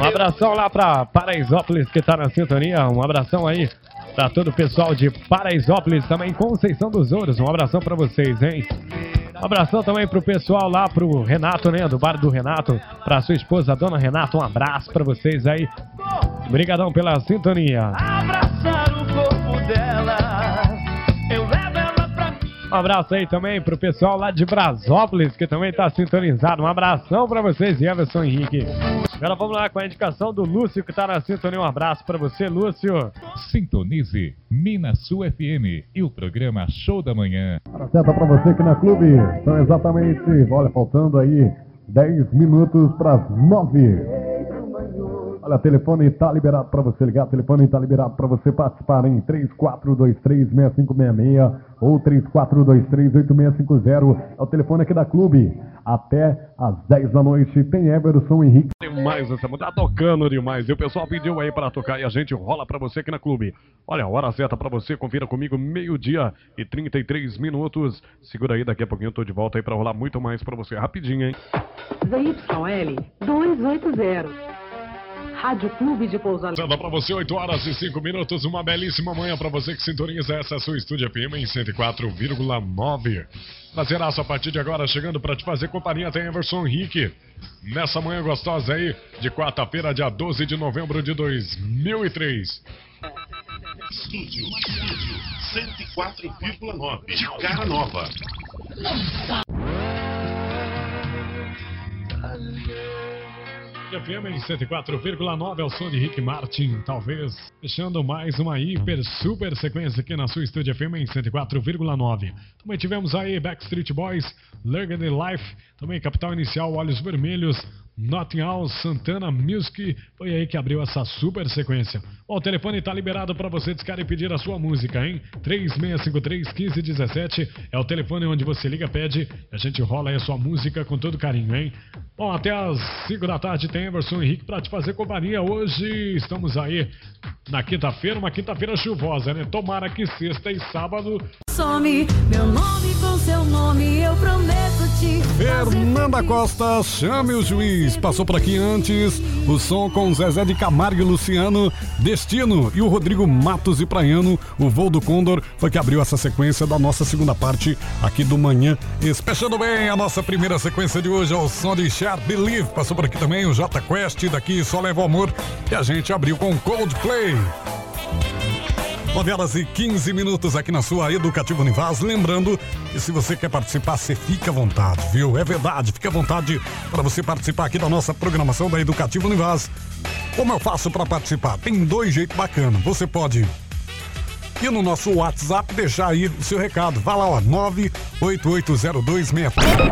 Um abração lá pra Paraisópolis que tá na sintonia. Um abração aí pra todo o pessoal de Paraisópolis, também Conceição dos Ouros. Um abração pra vocês, hein? Um abração também pro pessoal lá, pro Renato, né? Do bar do Renato, pra sua esposa, dona Renata. Um abraço pra vocês aí. Obrigadão pela sintonia. Abraçar o corpo dela. Eu levo ela pra Um abraço aí também pro pessoal lá de Brasópolis, que também tá sintonizado. Um abração pra vocês, Everson Henrique. Agora vamos lá com a indicação do Lúcio, que tá na sintonia. Um abraço pra você, Lúcio. Sintonize Minas Sul FM e o programa Show da Manhã. Hora certa para você aqui na Clube. São exatamente, olha, faltando aí 10 minutos para as 9. Olha, o telefone está liberado para você ligar, o telefone está liberado para você participar em 34236566 ou 34238650. É o telefone aqui da Clube. Até às 10 da noite tem Everson Henrique. Demais essa música, tá tocando demais. E o pessoal pediu aí pra tocar e a gente rola pra você aqui na Clube. Olha, a hora certa pra você, confira comigo, meio-dia e 33 minutos. Segura aí, daqui a pouquinho eu tô de volta aí pra rolar muito mais pra você. Rapidinho, hein? ZYL 280. Rádio Clube de Pouso Alegre. Pra você, 8 horas e 5 minutos. Uma belíssima manhã pra você que sintoniza essa sua Estúdio FM em 104,9. Prazeraço a partir de agora, chegando pra te fazer companhia, tem Everson Henrique. Nessa manhã gostosa aí, de quarta-feira, dia 12 de novembro de 2003. Estúdio, estúdio 104,9 de cara nova. FM em 104,9 é o som de Rick Martin, talvez fechando mais uma hiper super sequência aqui na sua Estúdio FM em 104,9. Também tivemos aí Backstreet Boys, Learning Life, também Capital Inicial, Olhos Vermelhos, Nottingham, Santana Music, foi aí que abriu essa super sequência. Bom, o telefone tá liberado para você discar e pedir a sua música, hein? 3653-1517 é o telefone onde você liga, pede, a gente rola aí a sua música com todo carinho, hein? Bom, até às 5 da tarde tem Emerson Henrique para te fazer companhia. Hoje estamos aí na quinta-feira, uma quinta-feira chuvosa, né? Tomara que sexta e sábado Some meu nome com seu nome, eu prometo Fernanda Costa, chame o juiz. Passou por aqui antes o som com Zezé de Camargo e Luciano, Destino e o Rodrigo Matos e Praiano. O voo do Condor foi que abriu essa sequência da nossa segunda parte aqui do Manhã. Fechando bem a nossa primeira sequência de hoje ao som de Share Believe. Passou por aqui também o J Quest, daqui só leva o amor. E a gente abriu com Coldplay. 9 horas e 15 minutos aqui na sua Educativa Univaz. Lembrando que se você quer participar, você fica à vontade, viu? É verdade, fica à vontade para você participar aqui da nossa programação da Educativa Univaz. Como eu faço para participar? Tem dois jeitos bacanas. Você pode ir no nosso WhatsApp deixar aí o seu recado. Vá lá, ó, 9880264.